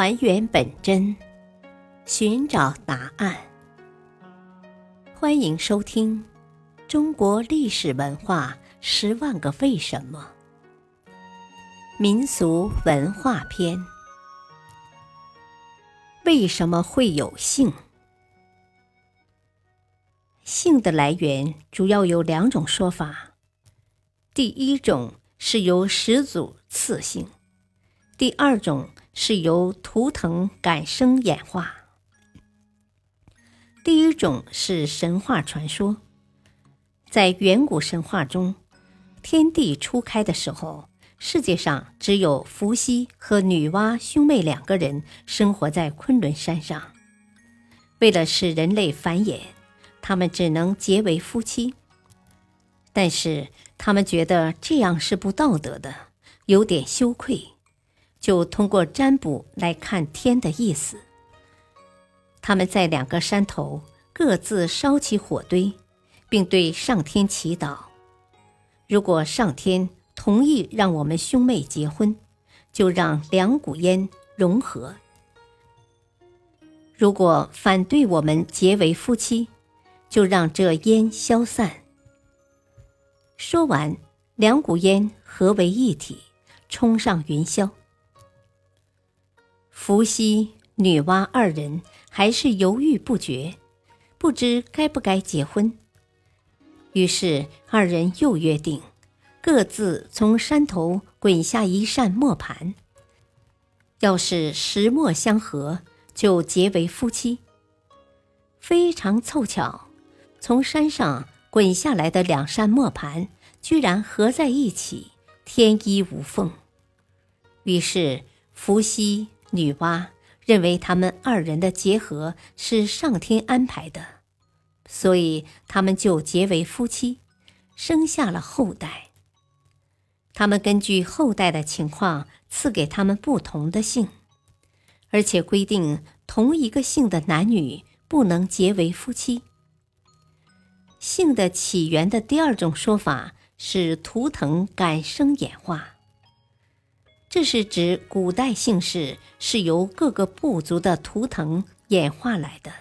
还原本真，寻找答案。欢迎收听《中国历史文化十万个为什么》民俗文化篇。为什么会有姓？姓的来源主要有两种说法。第一种是由始祖赐姓，第二种。是由图腾感生演化。第一种是神话传说，在远古神话中，天地初开的时候，世界上只有伏羲和女娲兄妹两个人生活在昆仑山上。为了使人类繁衍，他们只能结为夫妻。但是他们觉得这样是不道德的，有点羞愧。就通过占卜来看天的意思。他们在两个山头各自烧起火堆，并对上天祈祷：如果上天同意让我们兄妹结婚，就让两股烟融合；如果反对我们结为夫妻，就让这烟消散。说完，两股烟合为一体，冲上云霄。伏羲、女娲二人还是犹豫不决，不知该不该结婚。于是二人又约定，各自从山头滚下一扇磨盘，要是石磨相合，就结为夫妻。非常凑巧，从山上滚下来的两扇磨盘居然合在一起，天衣无缝。于是伏羲。女娲认为他们二人的结合是上天安排的，所以他们就结为夫妻，生下了后代。他们根据后代的情况赐给他们不同的姓，而且规定同一个姓的男女不能结为夫妻。姓的起源的第二种说法是图腾感生演化。这是指古代姓氏是由各个部族的图腾演化来的。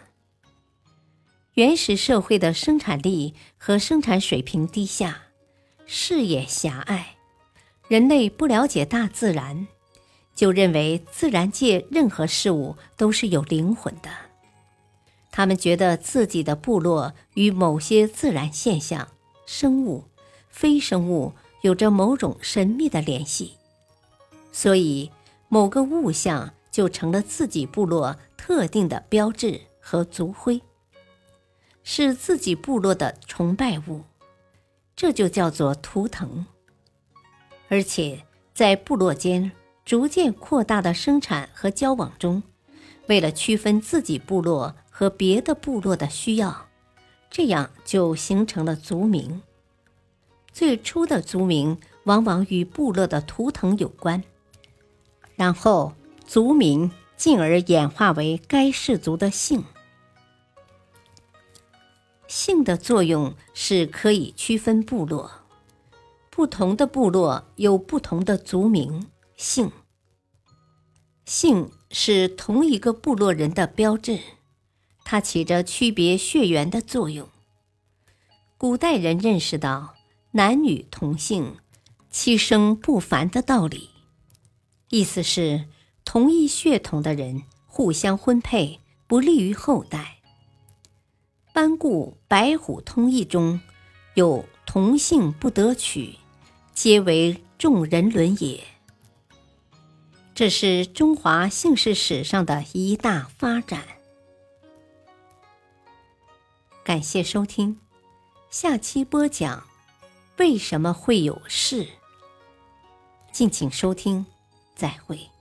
原始社会的生产力和生产水平低下，视野狭隘，人类不了解大自然，就认为自然界任何事物都是有灵魂的。他们觉得自己的部落与某些自然现象、生物、非生物有着某种神秘的联系。所以，某个物象就成了自己部落特定的标志和族徽，是自己部落的崇拜物，这就叫做图腾。而且，在部落间逐渐扩大的生产和交往中，为了区分自己部落和别的部落的需要，这样就形成了族名。最初的族名往往与部落的图腾有关。然后，族名进而演化为该氏族的姓。姓的作用是可以区分部落，不同的部落有不同的族名姓。姓是同一个部落人的标志，它起着区别血缘的作用。古代人认识到男女同姓、七生不凡的道理。意思是，同一血统的人互相婚配不利于后代。班固《白虎通义》中有“同姓不得娶，皆为众人伦也”，这是中华姓氏史上的一大发展。感谢收听，下期播讲为什么会有事，敬请收听。再会。